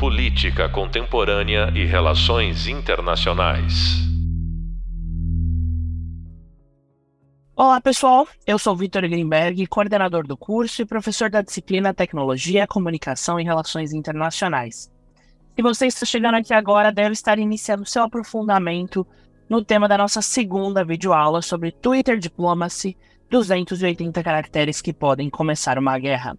Política Contemporânea e Relações Internacionais. Olá, pessoal. Eu sou Vitor Greenberg, coordenador do curso e professor da disciplina Tecnologia, Comunicação e Relações Internacionais. Se você está chegando aqui agora, deve estar iniciando seu aprofundamento no tema da nossa segunda videoaula sobre Twitter Diplomacy, 280 caracteres que podem começar uma guerra.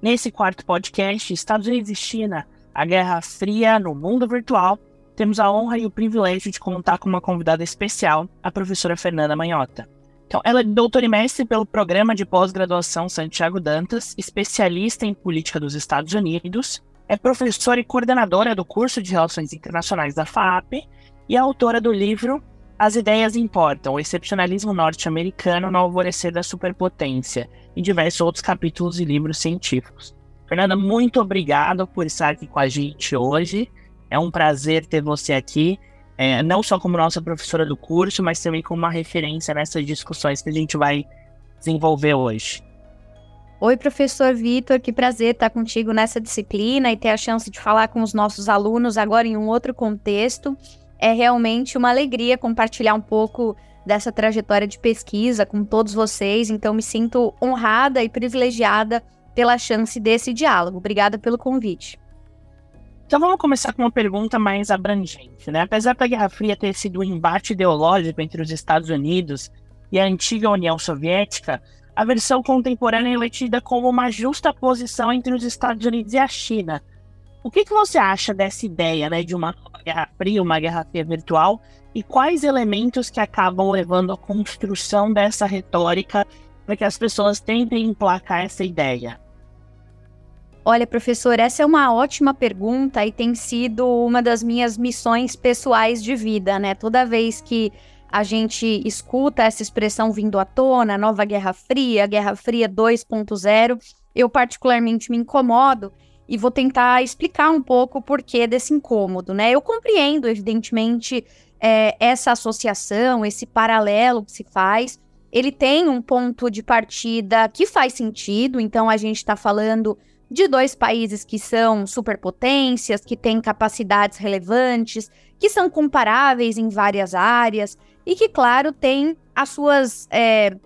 Nesse quarto podcast, Estados Unidos e China a Guerra Fria no mundo virtual, temos a honra e o privilégio de contar com uma convidada especial, a professora Fernanda Manhota. Então, ela é doutora e mestre pelo programa de pós-graduação Santiago Dantas, especialista em política dos Estados Unidos, é professora e coordenadora do curso de Relações Internacionais da FAP e é autora do livro As Ideias Importam: O Excepcionalismo Norte-Americano no Alvorecer da Superpotência, e diversos outros capítulos e livros científicos. Fernanda, muito obrigado por estar aqui com a gente hoje. É um prazer ter você aqui, é, não só como nossa professora do curso, mas também como uma referência nessas discussões que a gente vai desenvolver hoje. Oi, professor Vitor, que prazer estar contigo nessa disciplina e ter a chance de falar com os nossos alunos agora em um outro contexto. É realmente uma alegria compartilhar um pouco dessa trajetória de pesquisa com todos vocês, então me sinto honrada e privilegiada pela chance desse diálogo. Obrigada pelo convite. Então vamos começar com uma pergunta mais abrangente, né? Apesar da Guerra Fria ter sido um embate ideológico entre os Estados Unidos e a antiga União Soviética, a versão contemporânea é tida como uma justa posição entre os Estados Unidos e a China. O que, que você acha dessa ideia, né, de uma Guerra Fria, uma Guerra Fria virtual, e quais elementos que acabam levando à construção dessa retórica para que as pessoas tentem emplacar essa ideia? Olha, professor, essa é uma ótima pergunta e tem sido uma das minhas missões pessoais de vida, né? Toda vez que a gente escuta essa expressão vindo à tona, nova Guerra Fria, Guerra Fria 2.0, eu particularmente me incomodo e vou tentar explicar um pouco o porquê desse incômodo, né? Eu compreendo, evidentemente, é, essa associação, esse paralelo que se faz, ele tem um ponto de partida que faz sentido, então a gente está falando de dois países que são superpotências, que têm capacidades relevantes, que são comparáveis em várias áreas e que, claro, têm as suas é,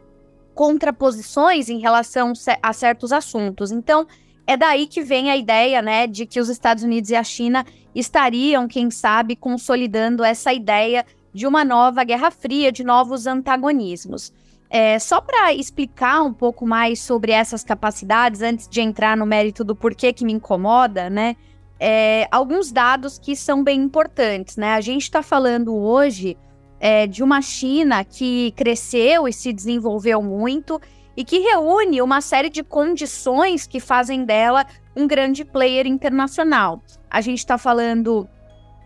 contraposições em relação a certos assuntos. Então, é daí que vem a ideia, né, de que os Estados Unidos e a China estariam, quem sabe, consolidando essa ideia de uma nova Guerra Fria, de novos antagonismos. É, só para explicar um pouco mais sobre essas capacidades, antes de entrar no mérito do porquê que me incomoda, né? É, alguns dados que são bem importantes, né? A gente está falando hoje é, de uma China que cresceu e se desenvolveu muito e que reúne uma série de condições que fazem dela um grande player internacional. A gente está falando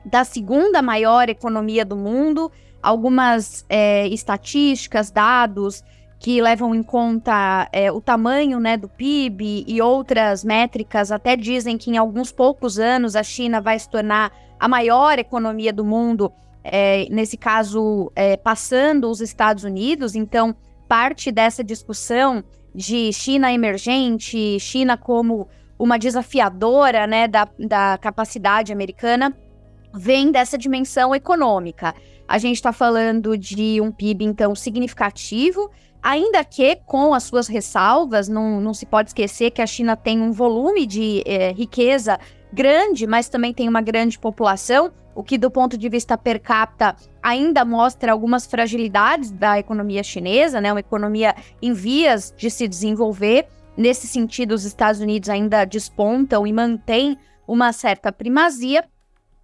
da segunda maior economia do mundo, algumas é, estatísticas, dados que levam em conta é, o tamanho né, do PIB e outras métricas até dizem que em alguns poucos anos a China vai se tornar a maior economia do mundo, é, nesse caso é, passando os Estados Unidos. Então, parte dessa discussão de China emergente, China como uma desafiadora né, da, da capacidade americana, vem dessa dimensão econômica. A gente está falando de um PIB, então, significativo, ainda que com as suas ressalvas, não, não se pode esquecer que a China tem um volume de é, riqueza grande, mas também tem uma grande população, o que, do ponto de vista per capita, ainda mostra algumas fragilidades da economia chinesa, né? Uma economia em vias de se desenvolver. Nesse sentido, os Estados Unidos ainda despontam e mantêm uma certa primazia.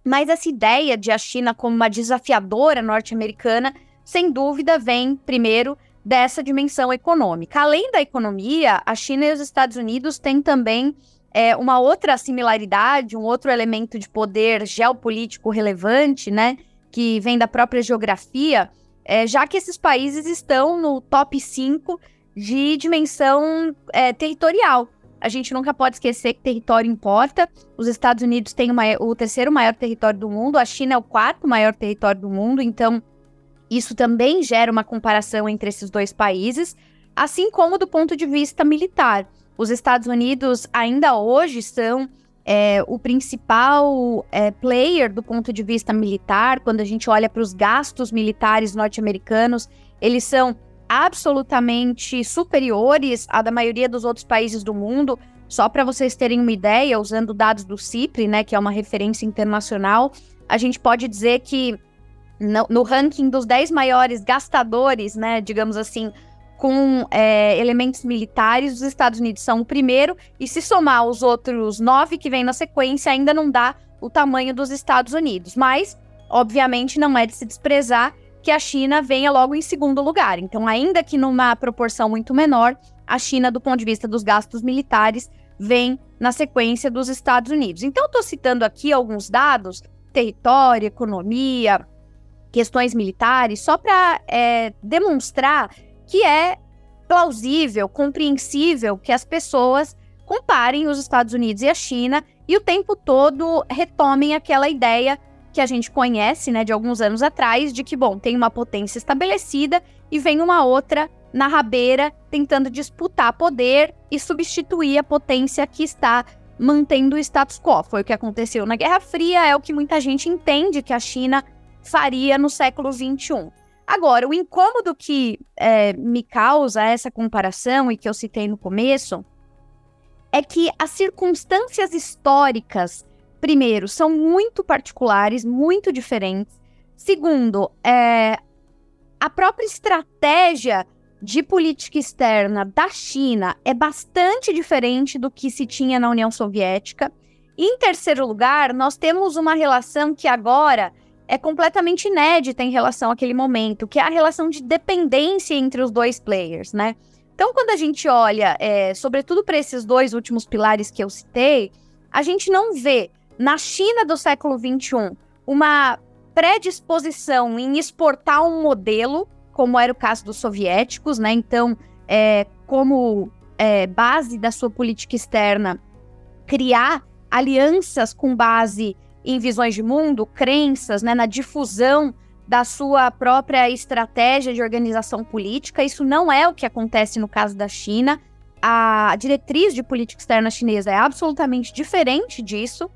Mas essa ideia de a China como uma desafiadora norte-americana, sem dúvida, vem primeiro dessa dimensão econômica. Além da economia, a China e os Estados Unidos têm também é, uma outra similaridade, um outro elemento de poder geopolítico relevante, né, que vem da própria geografia, é, já que esses países estão no top 5 de dimensão é, territorial. A gente nunca pode esquecer que território importa. Os Estados Unidos têm o terceiro maior território do mundo, a China é o quarto maior território do mundo, então isso também gera uma comparação entre esses dois países, assim como do ponto de vista militar. Os Estados Unidos ainda hoje são é, o principal é, player do ponto de vista militar, quando a gente olha para os gastos militares norte-americanos, eles são absolutamente superiores à da maioria dos outros países do mundo. Só para vocês terem uma ideia, usando dados do CIPRI, né, que é uma referência internacional, a gente pode dizer que no, no ranking dos 10 maiores gastadores, né, digamos assim, com é, elementos militares, os Estados Unidos são o primeiro, e se somar os outros nove que vêm na sequência, ainda não dá o tamanho dos Estados Unidos. Mas, obviamente, não é de se desprezar que a China venha logo em segundo lugar. Então, ainda que numa proporção muito menor, a China, do ponto de vista dos gastos militares, vem na sequência dos Estados Unidos. Então, estou citando aqui alguns dados: território, economia, questões militares, só para é, demonstrar que é plausível, compreensível que as pessoas comparem os Estados Unidos e a China e o tempo todo retomem aquela ideia que a gente conhece, né, de alguns anos atrás, de que, bom, tem uma potência estabelecida e vem uma outra na rabeira tentando disputar poder e substituir a potência que está mantendo o status quo. Foi o que aconteceu na Guerra Fria, é o que muita gente entende que a China faria no século XXI. Agora, o incômodo que é, me causa essa comparação e que eu citei no começo é que as circunstâncias históricas, primeiro, são muito particulares, muito diferentes. Segundo, é, a própria estratégia de política externa da China é bastante diferente do que se tinha na União Soviética. E, em terceiro lugar, nós temos uma relação que agora é completamente inédita em relação àquele momento, que é a relação de dependência entre os dois players, né? Então, quando a gente olha, é, sobretudo para esses dois últimos pilares que eu citei, a gente não vê na China do século XXI uma predisposição em exportar um modelo, como era o caso dos soviéticos, né? Então, é, como é, base da sua política externa, criar alianças com base em visões de mundo, crenças, né, na difusão da sua própria estratégia de organização política. Isso não é o que acontece no caso da China. A diretriz de política externa chinesa é absolutamente diferente disso.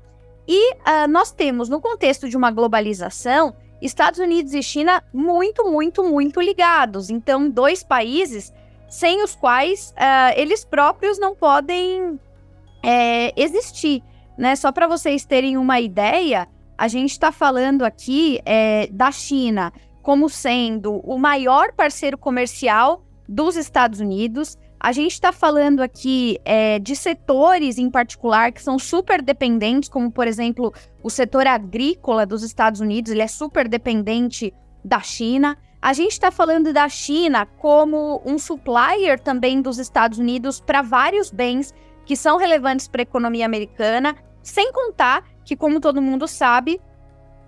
E uh, nós temos, no contexto de uma globalização, Estados Unidos e China muito, muito, muito ligados. Então, dois países sem os quais uh, eles próprios não podem é, existir né? Só para vocês terem uma ideia, a gente está falando aqui é, da China como sendo o maior parceiro comercial dos Estados Unidos. A gente está falando aqui é, de setores em particular que são super dependentes, como por exemplo o setor agrícola dos Estados Unidos, ele é super dependente da China. A gente está falando da China como um supplier também dos Estados Unidos para vários bens que são relevantes para a economia americana, sem contar que, como todo mundo sabe,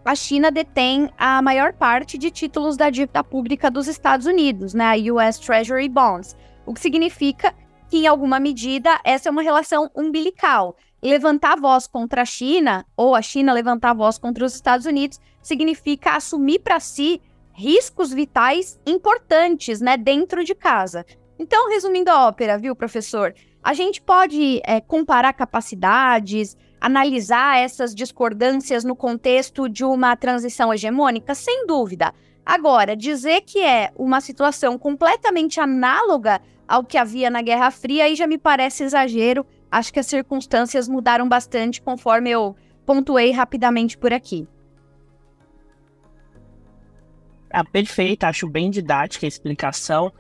a China detém a maior parte de títulos da dívida pública dos Estados Unidos, né, US Treasury Bonds, o que significa que, em alguma medida, essa é uma relação umbilical. Levantar voz contra a China, ou a China levantar voz contra os Estados Unidos, significa assumir para si riscos vitais importantes, né, dentro de casa. Então, resumindo a ópera, viu, professor? A gente pode é, comparar capacidades, analisar essas discordâncias no contexto de uma transição hegemônica? Sem dúvida. Agora, dizer que é uma situação completamente análoga ao que havia na Guerra Fria aí já me parece exagero. Acho que as circunstâncias mudaram bastante conforme eu pontuei rapidamente por aqui. Ah, perfeito, acho bem didática a explicação.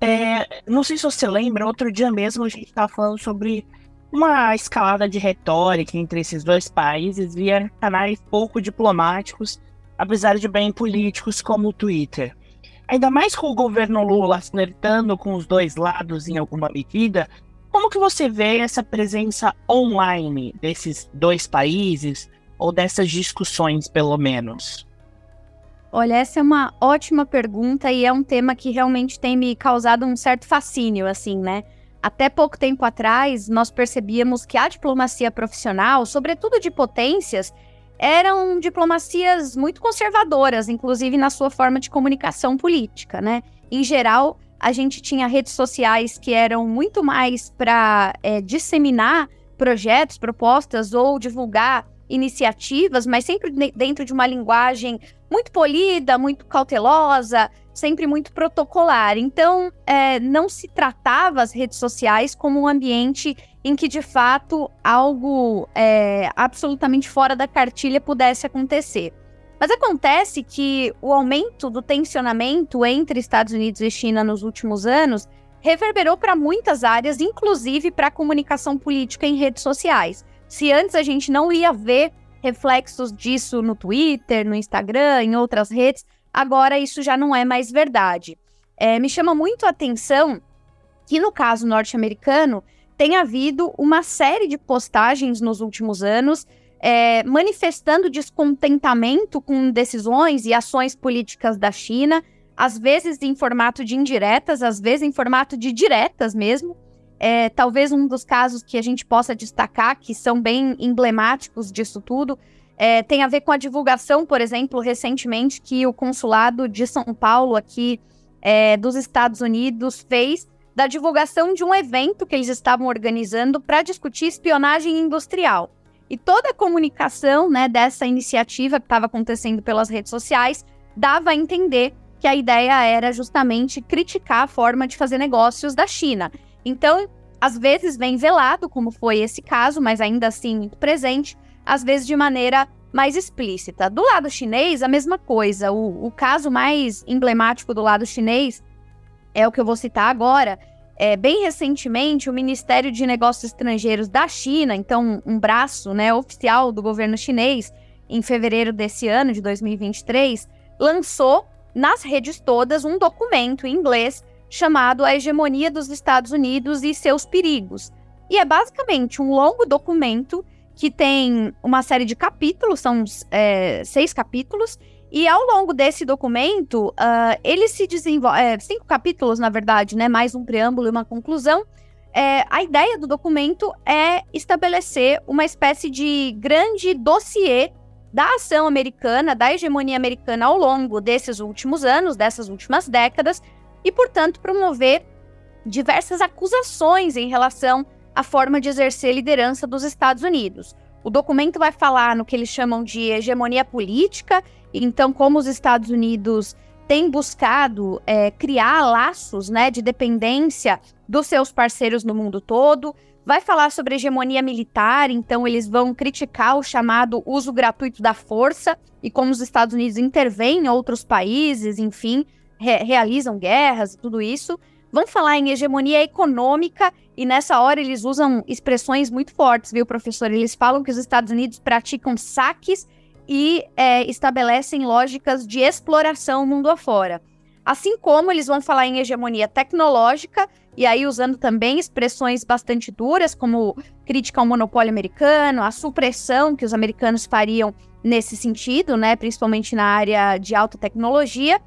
É, não sei se você lembra, outro dia mesmo a gente estava falando sobre uma escalada de retórica entre esses dois países via canais pouco diplomáticos, apesar de bem políticos como o Twitter. Ainda mais com o governo Lula flertando com os dois lados em alguma medida, como que você vê essa presença online desses dois países, ou dessas discussões, pelo menos? Olha, essa é uma ótima pergunta e é um tema que realmente tem me causado um certo fascínio, assim, né? Até pouco tempo atrás, nós percebíamos que a diplomacia profissional, sobretudo de potências, eram diplomacias muito conservadoras, inclusive na sua forma de comunicação política, né? Em geral, a gente tinha redes sociais que eram muito mais para é, disseminar projetos, propostas ou divulgar iniciativas, mas sempre dentro de uma linguagem muito polida, muito cautelosa, sempre muito protocolar. Então, é, não se tratava as redes sociais como um ambiente em que, de fato, algo é, absolutamente fora da cartilha pudesse acontecer. Mas acontece que o aumento do tensionamento entre Estados Unidos e China nos últimos anos reverberou para muitas áreas, inclusive para a comunicação política em redes sociais. Se antes a gente não ia ver reflexos disso no Twitter, no Instagram, em outras redes, agora isso já não é mais verdade. É, me chama muito a atenção que no caso norte-americano tem havido uma série de postagens nos últimos anos é, manifestando descontentamento com decisões e ações políticas da China, às vezes em formato de indiretas, às vezes em formato de diretas mesmo. É, talvez um dos casos que a gente possa destacar, que são bem emblemáticos disso tudo, é, tem a ver com a divulgação, por exemplo, recentemente, que o consulado de São Paulo, aqui é, dos Estados Unidos, fez da divulgação de um evento que eles estavam organizando para discutir espionagem industrial. E toda a comunicação né, dessa iniciativa que estava acontecendo pelas redes sociais dava a entender que a ideia era justamente criticar a forma de fazer negócios da China. Então, às vezes vem velado, como foi esse caso, mas ainda assim muito presente, às vezes de maneira mais explícita. Do lado chinês, a mesma coisa. O, o caso mais emblemático do lado chinês é o que eu vou citar agora, é, bem recentemente, o Ministério de Negócios Estrangeiros da China, então um braço né, oficial do governo chinês, em fevereiro desse ano, de 2023, lançou nas redes todas um documento em inglês chamado A Hegemonia dos Estados Unidos e Seus Perigos. E é basicamente um longo documento que tem uma série de capítulos, são é, seis capítulos, e ao longo desse documento, uh, ele se desenvolve. É, cinco capítulos, na verdade, né? Mais um preâmbulo e uma conclusão. É, a ideia do documento é estabelecer uma espécie de grande dossiê da ação americana, da hegemonia americana ao longo desses últimos anos, dessas últimas décadas, e, portanto, promover diversas acusações em relação à forma de exercer liderança dos Estados Unidos. O documento vai falar no que eles chamam de hegemonia política, então, como os Estados Unidos têm buscado é, criar laços né, de dependência dos seus parceiros no mundo todo, vai falar sobre hegemonia militar, então eles vão criticar o chamado uso gratuito da força e como os Estados Unidos intervêm em outros países, enfim, re realizam guerras e tudo isso. Vão falar em hegemonia econômica e nessa hora eles usam expressões muito fortes, viu, professor? Eles falam que os Estados Unidos praticam saques e é, estabelecem lógicas de exploração mundo afora. Assim como eles vão falar em hegemonia tecnológica, e aí usando também expressões bastante duras, como crítica ao monopólio americano, a supressão que os americanos fariam nesse sentido, né, principalmente na área de alta tecnologia,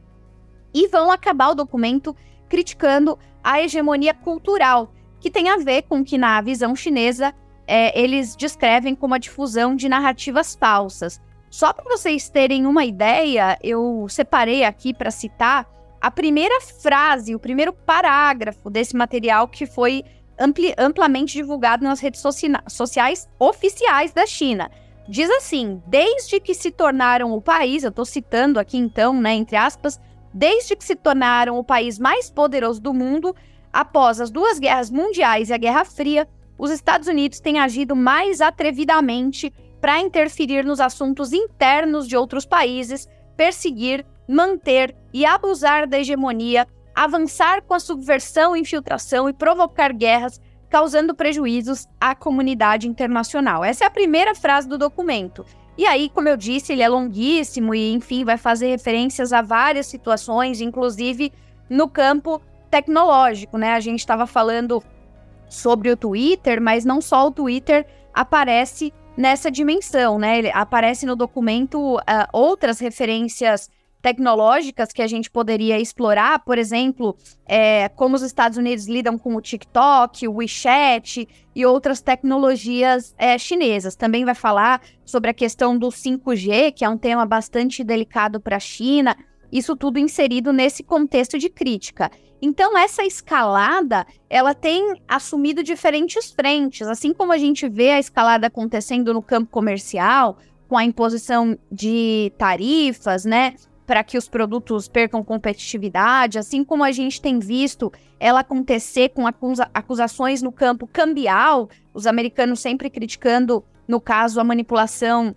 e vão acabar o documento criticando a hegemonia cultural, que tem a ver com que, na visão chinesa, é, eles descrevem como a difusão de narrativas falsas. Só para vocês terem uma ideia, eu separei aqui para citar a primeira frase, o primeiro parágrafo desse material que foi ampli, amplamente divulgado nas redes sociais oficiais da China. Diz assim: desde que se tornaram o país, eu estou citando aqui então, né, entre aspas, desde que se tornaram o país mais poderoso do mundo, após as duas guerras mundiais e a Guerra Fria, os Estados Unidos têm agido mais atrevidamente para interferir nos assuntos internos de outros países, perseguir, manter e abusar da hegemonia, avançar com a subversão, infiltração e provocar guerras, causando prejuízos à comunidade internacional. Essa é a primeira frase do documento. E aí, como eu disse, ele é longuíssimo e, enfim, vai fazer referências a várias situações, inclusive no campo tecnológico, né? A gente estava falando sobre o Twitter, mas não só o Twitter aparece nessa dimensão, né? Ele aparece no documento uh, outras referências tecnológicas que a gente poderia explorar, por exemplo, é, como os Estados Unidos lidam com o TikTok, o WeChat e outras tecnologias é, chinesas. Também vai falar sobre a questão do 5G, que é um tema bastante delicado para a China. isso tudo inserido nesse contexto de crítica. Então, essa escalada, ela tem assumido diferentes frentes, assim como a gente vê a escalada acontecendo no campo comercial, com a imposição de tarifas, né, para que os produtos percam competitividade, assim como a gente tem visto ela acontecer com acusa acusações no campo cambial, os americanos sempre criticando, no caso, a manipulação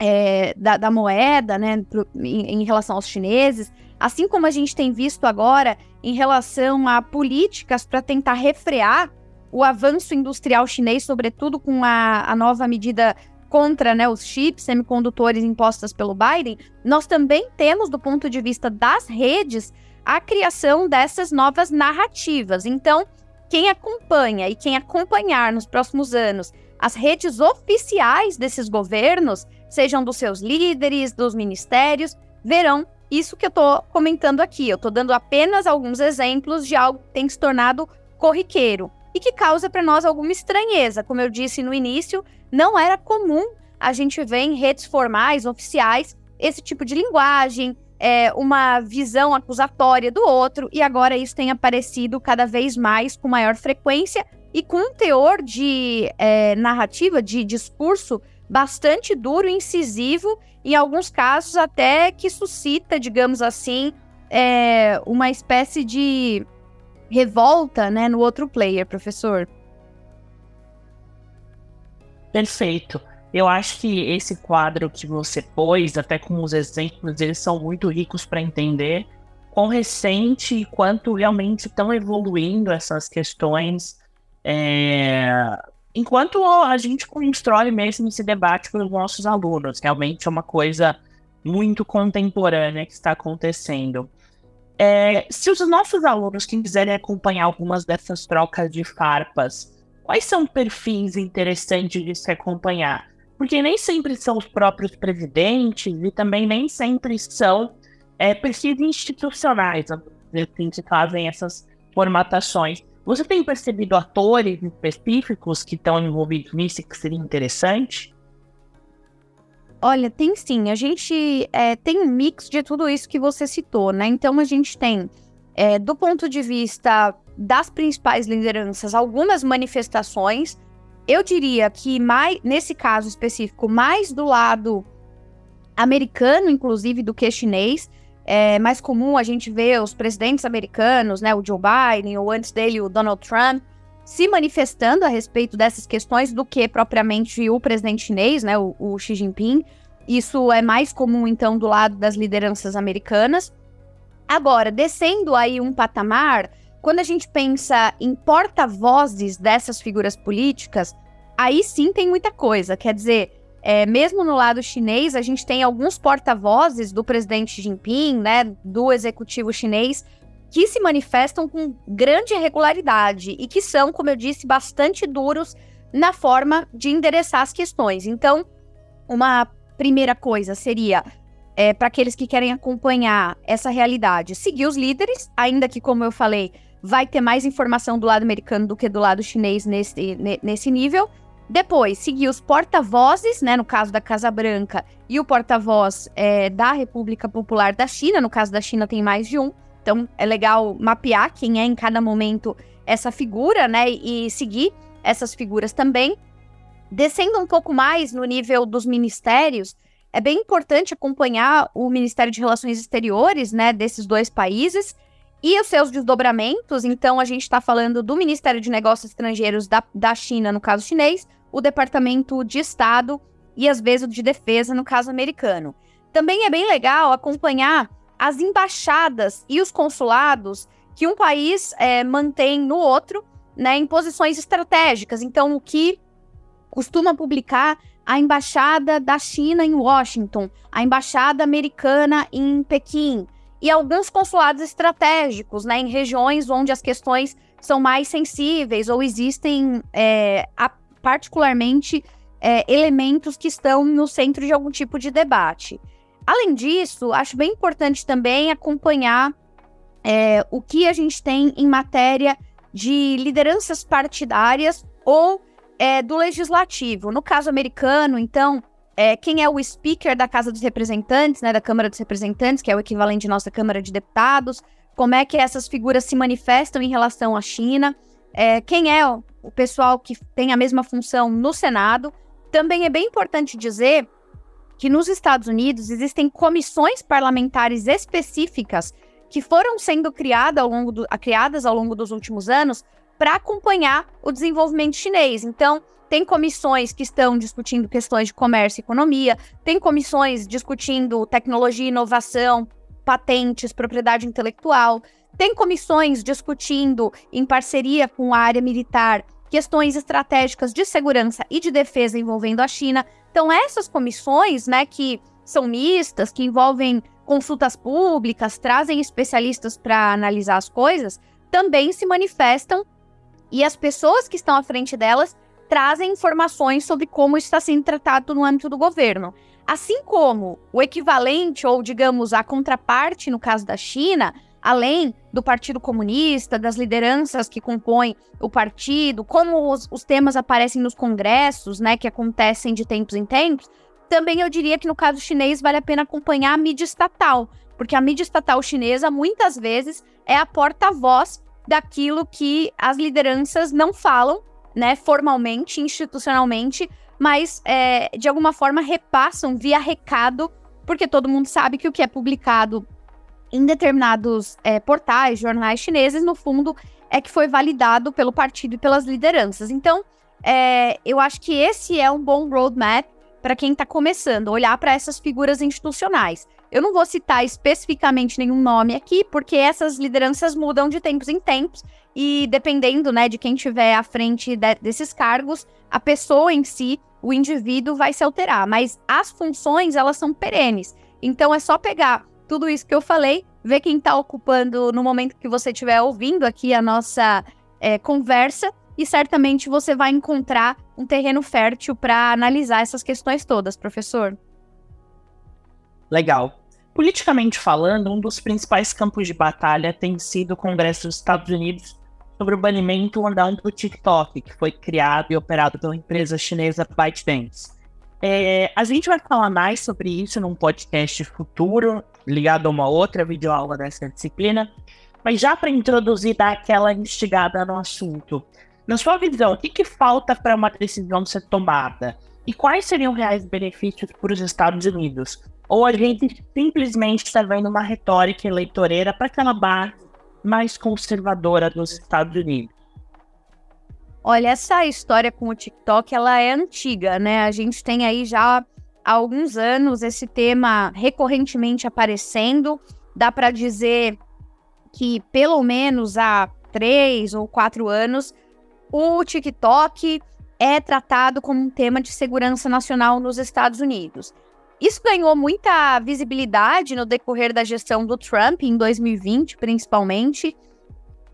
é, da, da, moeda, né, pro, em, em relação aos chineses, assim como a gente tem visto agora em relação a políticas para tentar refrear o avanço industrial chinês, sobretudo com a, a nova medida contra né, os chips semicondutores impostas pelo Biden, nós também temos, do ponto de vista das redes, a criação dessas novas narrativas. Então, quem acompanha e quem acompanhar nos próximos anos as redes oficiais desses governos, sejam dos seus líderes, dos ministérios, verão isso que eu estou comentando aqui. Eu estou dando apenas alguns exemplos de algo que tem se tornado corriqueiro e que causa para nós alguma estranheza. Como eu disse no início, não era comum a gente ver em redes formais, oficiais, esse tipo de linguagem, é, uma visão acusatória do outro, e agora isso tem aparecido cada vez mais com maior frequência e com um teor de é, narrativa, de discurso bastante duro incisivo, em alguns casos até que suscita, digamos assim, é, uma espécie de revolta né, no outro player, professor. Perfeito. Eu acho que esse quadro que você pôs, até com os exemplos, eles são muito ricos para entender quão recente e quanto realmente estão evoluindo essas questões. É... Enquanto a gente constrói mesmo esse debate com os nossos alunos, realmente é uma coisa muito contemporânea que está acontecendo. É, se os nossos alunos quiserem acompanhar algumas dessas trocas de farpas, quais são perfis interessantes de se acompanhar? Porque nem sempre são os próprios presidentes e também nem sempre são é, perfis institucionais assim, que fazem essas formatações. Você tem percebido atores específicos que estão envolvidos nisso que seria interessante? Olha, tem sim. A gente é, tem um mix de tudo isso que você citou, né? Então a gente tem, é, do ponto de vista das principais lideranças, algumas manifestações. Eu diria que mais, nesse caso específico, mais do lado americano, inclusive, do que chinês. É mais comum a gente ver os presidentes americanos, né, o Joe Biden, ou antes dele o Donald Trump, se manifestando a respeito dessas questões do que propriamente o presidente chinês, né, o, o Xi Jinping. Isso é mais comum, então, do lado das lideranças americanas. Agora, descendo aí um patamar, quando a gente pensa em porta-vozes dessas figuras políticas, aí sim tem muita coisa. Quer dizer, é, mesmo no lado chinês, a gente tem alguns porta-vozes do presidente Jinping, né, do executivo chinês, que se manifestam com grande regularidade e que são, como eu disse, bastante duros na forma de endereçar as questões. Então, uma primeira coisa seria é, para aqueles que querem acompanhar essa realidade, seguir os líderes, ainda que, como eu falei, vai ter mais informação do lado americano do que do lado chinês nesse, nesse nível. Depois, seguir os porta-vozes, né, no caso da Casa Branca, e o porta-voz é, da República Popular da China, no caso da China tem mais de um. Então, é legal mapear quem é em cada momento essa figura, né, e seguir essas figuras também. Descendo um pouco mais no nível dos ministérios, é bem importante acompanhar o Ministério de Relações Exteriores, né, desses dois países, e os seus desdobramentos, então a gente está falando do Ministério de Negócios Estrangeiros da, da China, no caso chinês, o Departamento de Estado e às vezes o de Defesa, no caso americano. Também é bem legal acompanhar as embaixadas e os consulados que um país é, mantém no outro, né, em posições estratégicas. Então, o que costuma publicar a embaixada da China em Washington, a embaixada americana em Pequim, e alguns consulados estratégicos, né, em regiões onde as questões são mais sensíveis ou existem é, a, particularmente é, elementos que estão no centro de algum tipo de debate. Além disso, acho bem importante também acompanhar é, o que a gente tem em matéria de lideranças partidárias ou é, do legislativo. No caso americano, então, é, quem é o speaker da Casa dos Representantes, né, da Câmara dos Representantes, que é o equivalente de nossa Câmara de Deputados, como é que essas figuras se manifestam em relação à China, é, quem é o, pessoal que tem a mesma função no Senado. Também é bem importante dizer que nos Estados Unidos existem comissões parlamentares específicas que foram sendo criadas ao longo, do, criadas ao longo dos últimos anos para acompanhar o desenvolvimento chinês. Então, tem comissões que estão discutindo questões de comércio e economia, tem comissões discutindo tecnologia e inovação, patentes, propriedade intelectual, tem comissões discutindo, em parceria com a área militar, questões estratégicas de segurança e de defesa envolvendo a China. Então, essas comissões, né, que são mistas, que envolvem consultas públicas, trazem especialistas para analisar as coisas, também se manifestam e as pessoas que estão à frente delas trazem informações sobre como está sendo tratado no âmbito do governo. Assim como o equivalente, ou digamos, a contraparte no caso da China, além do Partido Comunista, das lideranças que compõem o partido, como os, os, temas aparecem nos congressos, né, que acontecem de tempos em tempos, também eu diria que no caso chinês vale a pena acompanhar a mídia estatal, porque a mídia estatal chinesa muitas vezes é a porta-voz daquilo que as lideranças não falam né, formalmente, institucionalmente, mas é, de alguma forma repassam via recado, porque todo mundo sabe que o que é publicado em determinados é, portais, jornais chineses, no fundo, é que foi validado pelo partido e pelas lideranças. Então, é, eu acho que esse é um bom roadmap para quem está começando, olhar para essas figuras institucionais. Eu não vou citar especificamente nenhum nome aqui, porque essas lideranças mudam de tempos em tempos e dependendo, né, de quem tiver à frente de, desses cargos, a pessoa em si, o indivíduo vai se alterar, mas as funções elas são perenes. Então é só pegar tudo isso que eu falei, ver quem está ocupando no momento que você estiver ouvindo aqui a nossa é, conversa e certamente você vai encontrar um terreno fértil para analisar essas questões todas, professor. Legal. Politicamente falando, um dos principais campos de batalha tem sido o Congresso dos Estados Unidos sobre o banimento ou do TikTok, que foi criado e operado pela empresa chinesa ByteDance. É, a gente vai falar mais sobre isso num podcast futuro, ligado a uma outra videoaula dessa disciplina, mas já para introduzir, dar aquela instigada no assunto. Na sua visão, o que, que falta para uma decisão ser tomada? E quais seriam reais benefícios para os Estados Unidos? Ou a gente simplesmente está vendo uma retórica eleitoreira para aquela base mais conservadora dos Estados Unidos? Olha, essa história com o TikTok, ela é antiga, né? A gente tem aí já há alguns anos esse tema recorrentemente aparecendo. Dá para dizer que pelo menos há três ou quatro anos o TikTok é tratado como um tema de segurança nacional nos Estados Unidos. Isso ganhou muita visibilidade no decorrer da gestão do Trump, em 2020, principalmente.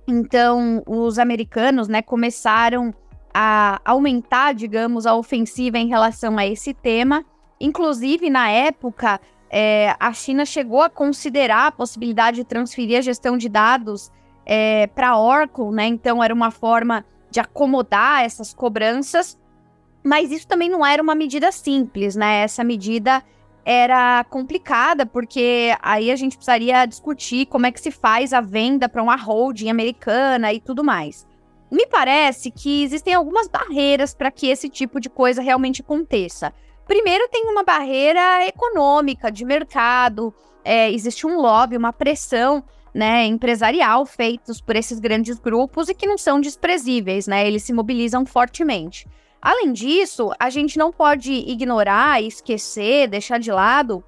Então, os americanos né, começaram a aumentar, digamos, a ofensiva em relação a esse tema. Inclusive, na época, é, a China chegou a considerar a possibilidade de transferir a gestão de dados é, para a Oracle, né? Então, era uma forma de acomodar essas cobranças. Mas isso também não era uma medida simples, né? Essa medida era complicada, porque aí a gente precisaria discutir como é que se faz a venda para uma holding americana e tudo mais. Me parece que existem algumas barreiras para que esse tipo de coisa realmente aconteça. Primeiro, tem uma barreira econômica, de mercado, é, existe um lobby, uma pressão né, empresarial feitos por esses grandes grupos e que não são desprezíveis, né? Eles se mobilizam fortemente. Além disso, a gente não pode ignorar, esquecer, deixar de lado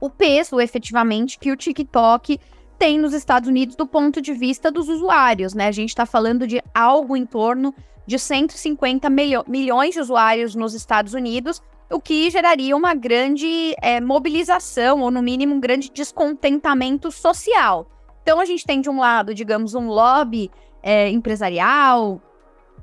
o peso efetivamente que o TikTok tem nos Estados Unidos do ponto de vista dos usuários, né? A gente está falando de algo em torno de 150 milho milhões de usuários nos Estados Unidos, o que geraria uma grande é, mobilização, ou no mínimo um grande descontentamento social. Então a gente tem de um lado, digamos, um lobby é, empresarial,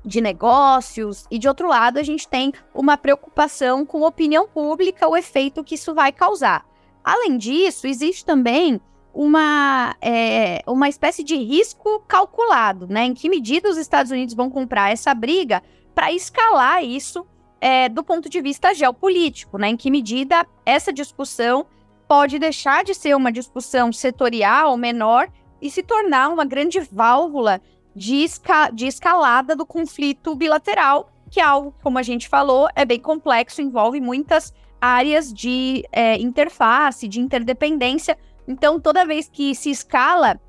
de negócios, e de outro lado, a gente tem uma preocupação com a opinião pública, o efeito que isso vai causar. Além disso, existe também uma, é, uma espécie de risco calculado, né? Em que medida os Estados Unidos vão comprar essa briga para escalar isso é, do ponto de vista geopolítico, né? Em que medida essa discussão pode deixar de ser uma discussão setorial menor e se tornar uma grande válvula de, esca de escalada do conflito bilateral, que é algo, como a gente falou, é bem complexo, envolve muitas áreas de é, interface, de interdependência. Então, toda vez que se escala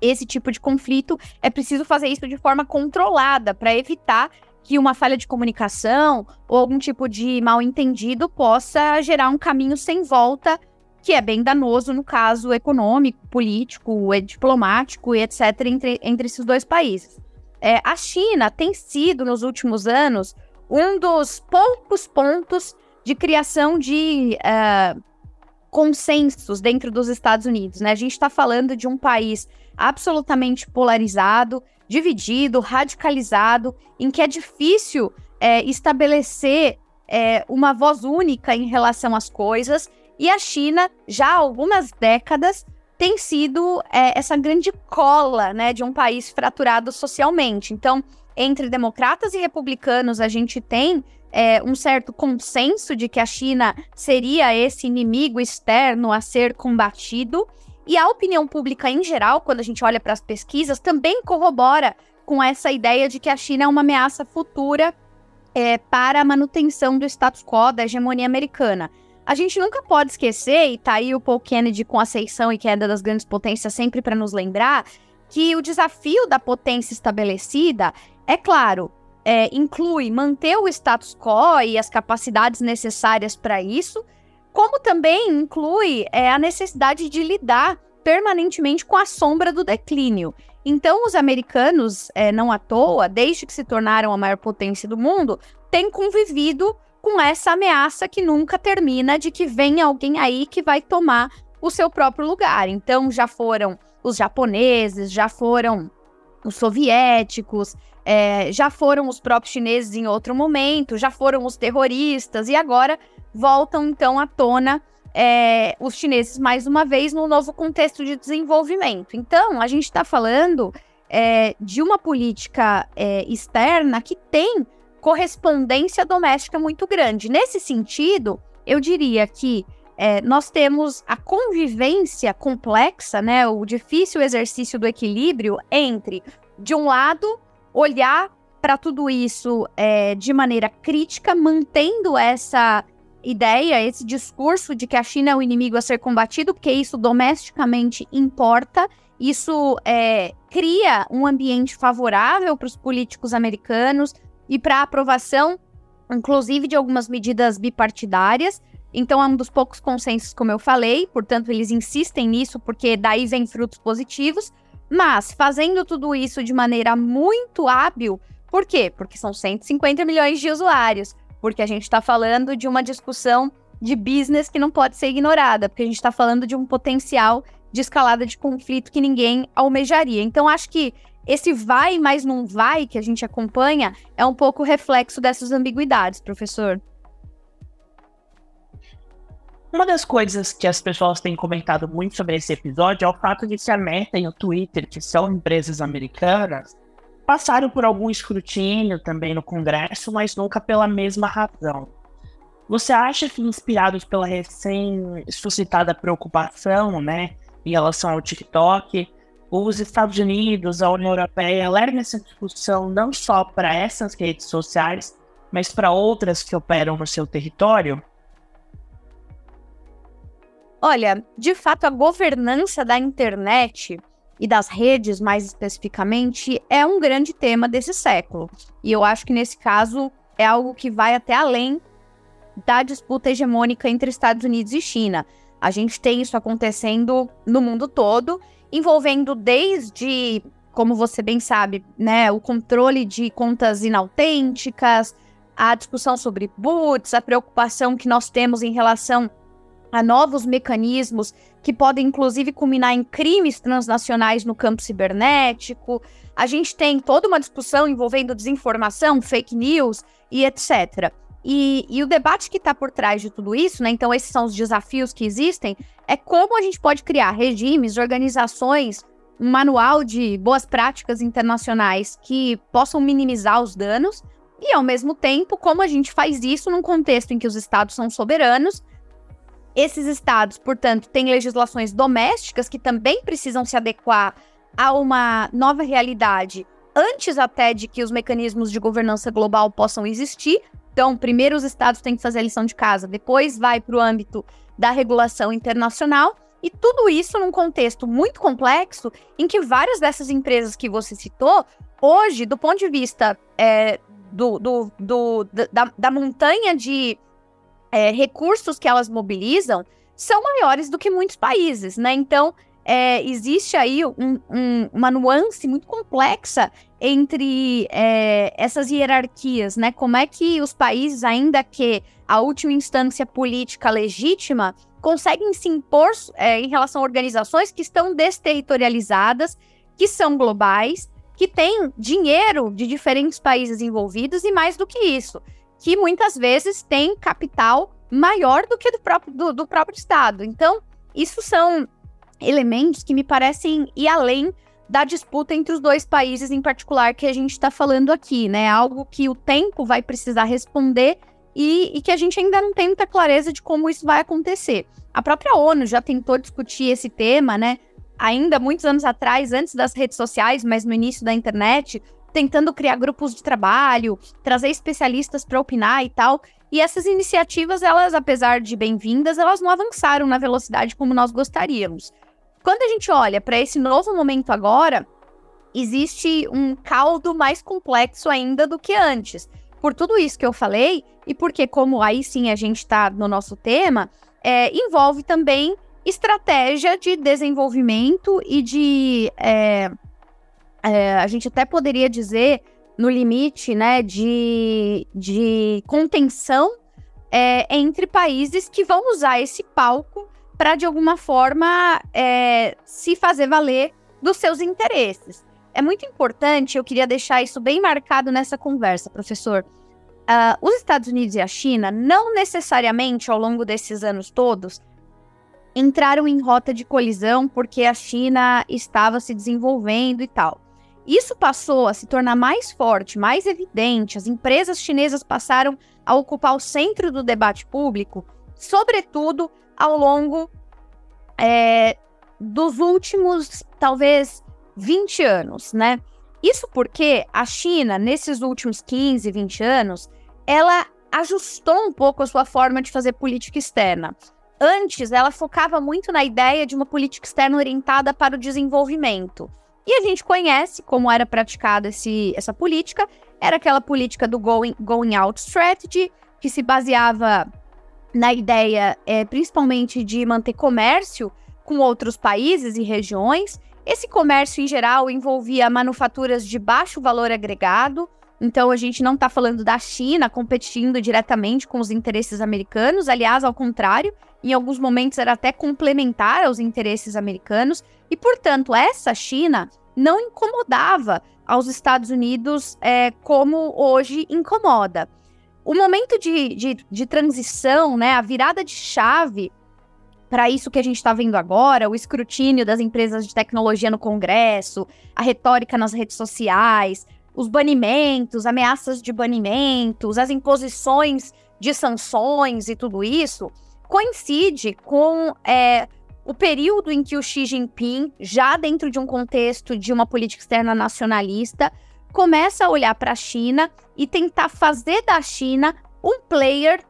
esse tipo de conflito, é preciso fazer isso de forma controlada para evitar que uma falha de comunicação ou algum tipo de mal entendido possa gerar um caminho sem volta que é bem danoso no caso econômico, político, diplomático e etc. entre, entre esses dois países. É, a China tem sido, nos últimos anos, um dos poucos pontos de criação de uh, consensos dentro dos Estados Unidos. Né? A gente está falando de um país absolutamente polarizado, dividido, radicalizado, em que é difícil é, estabelecer é, uma voz única em relação às coisas. E a China, já há algumas décadas, tem sido é, essa grande cola né, de um país fraturado socialmente. Então, entre democratas e republicanos, a gente tem é, um certo consenso de que a China seria esse inimigo externo a ser combatido. E a opinião pública em geral, quando a gente olha para as pesquisas, também corrobora com essa ideia de que a China é uma ameaça futura é, para a manutenção do status quo da hegemonia americana. A gente nunca pode esquecer, e tá aí o Paul Kennedy com ascensão e queda das grandes potências sempre para nos lembrar, que o desafio da potência estabelecida, é claro, é, inclui manter o status quo e as capacidades necessárias para isso, como também inclui é, a necessidade de lidar permanentemente com a sombra do declínio. Então, os americanos, é, não à toa, desde que se tornaram a maior potência do mundo, têm convivido com essa ameaça que nunca termina de que vem alguém aí que vai tomar o seu próprio lugar. Então, já foram os japoneses, já foram os soviéticos, é, já foram os próprios chineses em outro momento, já foram os terroristas, e agora voltam então à tona é, os chineses mais uma vez no novo contexto de desenvolvimento. Então, a gente está falando é, de uma política é, externa que tem correspondência doméstica muito grande. Nesse sentido, eu diria que é, nós temos a convivência complexa, né, o difícil exercício do equilíbrio entre, de um lado, olhar para tudo isso é, de maneira crítica, mantendo essa ideia, esse discurso de que a China é o inimigo a ser combatido, porque isso domesticamente importa, isso é, cria um ambiente favorável para os políticos americanos e para aprovação, inclusive, de algumas medidas bipartidárias. Então, é um dos poucos consensos, como eu falei, portanto, eles insistem nisso, porque daí vem frutos positivos. Mas, fazendo tudo isso de maneira muito hábil, por quê? Porque são 150 milhões de usuários porque a gente está falando de uma discussão de business que não pode ser ignorada, porque a gente está falando de um potencial de escalada de conflito que ninguém almejaria. Então, acho que esse vai, mas não vai que a gente acompanha é um pouco reflexo dessas ambiguidades, professor. Uma das coisas que as pessoas têm comentado muito sobre esse episódio é o fato de que a Meta e o Twitter, que são empresas americanas, passaram por algum escrutínio também no Congresso, mas nunca pela mesma razão. Você acha que, inspirados pela recém-suscitada preocupação né, em relação ao TikTok, os Estados Unidos, a União Europeia, levam essa discussão não só para essas redes sociais, mas para outras que operam no seu território? Olha, de fato, a governança da internet e das redes, mais especificamente, é um grande tema desse século. E eu acho que nesse caso é algo que vai até além da disputa hegemônica entre Estados Unidos e China. A gente tem isso acontecendo no mundo todo, envolvendo desde, como você bem sabe, né, o controle de contas inautênticas, a discussão sobre boots, a preocupação que nós temos em relação a novos mecanismos que podem, inclusive, culminar em crimes transnacionais no campo cibernético. A gente tem toda uma discussão envolvendo desinformação, fake news e etc. E, e o debate que está por trás de tudo isso, né? Então, esses são os desafios que existem, é como a gente pode criar regimes, organizações, um manual de boas práticas internacionais que possam minimizar os danos E, ao mesmo tempo, como a gente faz isso num contexto em que os estados são soberanos, esses estados, portanto, têm legislações domésticas que também precisam se adequar a uma nova realidade antes até de que os mecanismos de governança global possam existir. Então, primeiro os estados têm que fazer a lição de casa, depois vai para o âmbito da regulação internacional. E tudo isso num contexto muito complexo, em que várias dessas empresas que você citou, hoje, do ponto de vista é, do, do, do, da, da montanha de é, recursos que elas mobilizam são maiores do que muitos países, né? Então, é, existe aí um, um, uma nuance muito complexa entre é, essas hierarquias, né? Como é que os países, ainda que a última instância política legítima, conseguem se impor é, em relação a organizações que estão desterritorializadas, que são globais, que têm dinheiro de diferentes países envolvidos e mais do que isso, que muitas vezes têm capital maior do que do próprio, do, do próprio Estado. Então, isso são elementos que me parecem ir além da disputa entre os dois países em particular que a gente está falando aqui, né? Algo que o tempo vai precisar responder e, e, que a gente ainda não tem muita clareza de como isso vai acontecer. A própria ONU já tentou discutir esse tema, né? Ainda muitos anos atrás, antes das redes sociais, mas no início da internet, tentando criar grupos de trabalho, trazer especialistas para opinar e tal. E essas iniciativas, elas, apesar de bem-vindas, elas não avançaram na velocidade como nós gostaríamos. Quando a gente olha para esse novo momento agora, existe um caldo mais complexo ainda do que antes. Por tudo isso que eu falei, e porque, como aí sim a gente está no nosso tema, é, envolve também estratégia de desenvolvimento e de é, é, a gente até poderia dizer, no limite, né, de, de contenção é, entre países que vão usar esse palco para, de alguma forma, é, se fazer valer dos seus interesses. É muito importante, eu queria deixar isso bem marcado nessa conversa, professor. Uh, os Estados Unidos e a China, não necessariamente ao longo desses anos todos, entraram em rota de colisão porque a China estava se desenvolvendo e tal. Isso passou a se tornar mais forte, mais evidente. As empresas chinesas passaram a ocupar o centro do debate público, sobretudo ao longo é, dos últimos, talvez, 20 anos, né? Isso porque a China, nesses últimos 15, 20 anos, ela ajustou um pouco a sua forma de fazer política externa. Antes, ela focava muito na ideia de uma política externa orientada para o desenvolvimento. E a gente conhece como era praticada esse, essa política. Era aquela política do going, going out strategy, que se baseava na ideia, é, principalmente, de manter comércio com outros países e regiões. Esse comércio, em geral, envolvia manufaturas de baixo valor agregado. Então, a gente não está falando da China competindo diretamente com os interesses americanos. Aliás, ao contrário, em alguns momentos era até complementar aos interesses americanos. E, portanto, essa China não incomodava aos Estados Unidos é, como hoje incomoda. O momento de, de, de transição, né, a virada de chave para isso que a gente está vendo agora, o escrutínio das empresas de tecnologia no Congresso, a retórica nas redes sociais, os banimentos, ameaças de banimentos, as imposições de sanções e tudo isso, coincide com é, o período em que o Xi Jinping, já dentro de um contexto de uma política externa nacionalista, começa a olhar para a China e tentar fazer da China um player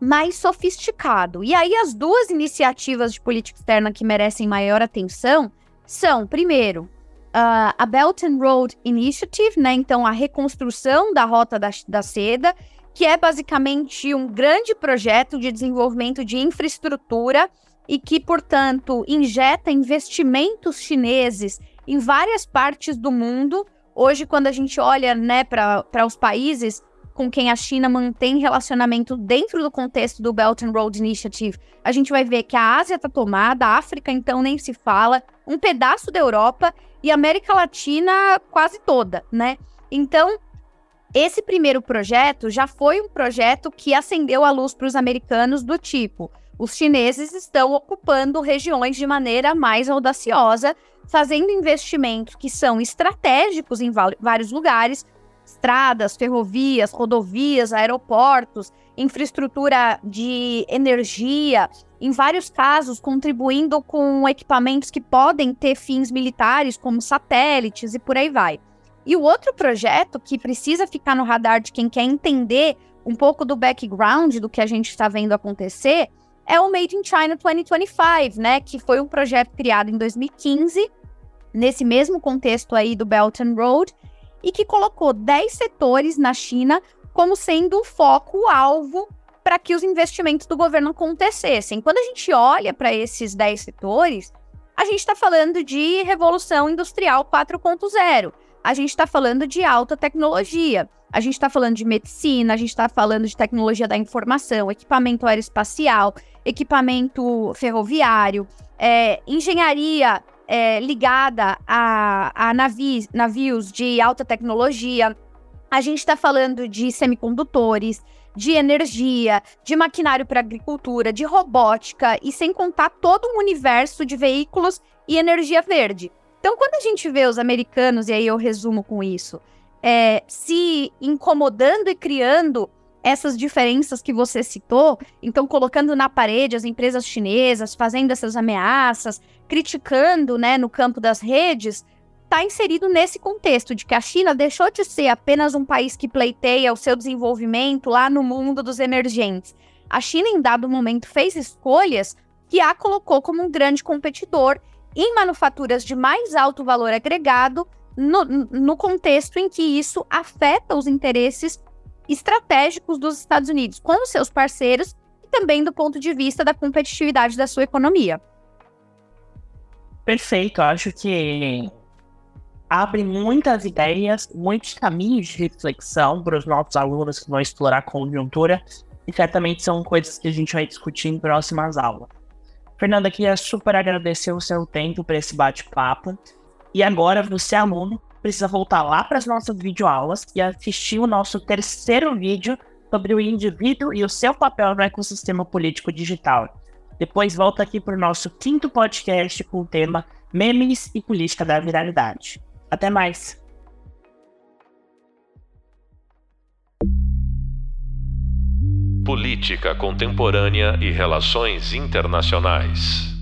mais sofisticado. E aí as duas iniciativas de política externa que merecem maior atenção são, primeiro, uh, a Belt and Road Initiative, né? Então a reconstrução da rota da, da seda, que é basicamente um grande projeto de desenvolvimento de infraestrutura e que, portanto, injeta investimentos chineses em várias partes do mundo. Hoje, quando a gente olha né, para os países com quem a China mantém relacionamento dentro do contexto do Belt and Road Initiative, a gente vai ver que a Ásia está tomada, a África, então, nem se fala, um pedaço da Europa e a América Latina quase toda, né? Então, esse primeiro projeto já foi um projeto que acendeu a luz para os americanos do tipo os chineses estão ocupando regiões de maneira mais audaciosa, fazendo investimentos que são estratégicos em vários lugares, estradas, ferrovias, rodovias, aeroportos, infraestrutura de energia, em vários casos contribuindo com equipamentos que podem ter fins militares, como satélites e por aí vai. E o outro projeto que precisa ficar no radar de quem quer entender um pouco do background do que a gente está vendo acontecer é o Made in China 2025, né? Que foi um projeto criado em 2015, nesse mesmo contexto aí do Belt and Road, e que colocou 10 setores na China como sendo o foco, o alvo para que os investimentos do governo acontecessem. Quando a gente olha para esses 10 setores, a gente está falando de revolução industrial 4.0. A gente está falando de alta tecnologia. A gente está falando de medicina, a gente está falando de tecnologia da informação, equipamento aeroespacial, equipamento ferroviário, é, engenharia é, ligada a, a navios, navios de alta tecnologia. A gente está falando de semicondutores, de energia, de maquinário para agricultura, de robótica e sem contar todo um universo de veículos e energia verde. Então, quando a gente vê os americanos, e aí eu resumo com isso, é, se incomodando e criando essas diferenças que você citou, então colocando na parede as empresas chinesas, fazendo essas ameaças, criticando, né, no campo das redes, está inserido nesse contexto de que a China deixou de ser apenas um país que pleiteia o seu desenvolvimento lá no mundo dos emergentes. A China, em dado momento, fez escolhas que a colocou como um grande competidor em manufaturas de mais alto valor agregado, no, no contexto em que isso afeta os interesses estratégicos dos Estados Unidos com os seus parceiros e também do ponto de vista da competitividade da sua economia. Perfeito, acho que abre muitas ideias, muitos caminhos de reflexão para os nossos alunos que vão explorar a conjuntura e certamente são coisas que a gente vai discutir em próximas aulas. Fernanda, queria super agradecer o seu tempo para esse bate-papo. E agora, você, aluno, precisa voltar lá para as nossas videoaulas e assistir o nosso terceiro vídeo sobre o indivíduo e o seu papel no ecossistema político digital. Depois volta aqui para o nosso quinto podcast com o tema Memes e Política da Viralidade. Até mais! Política Contemporânea e Relações Internacionais.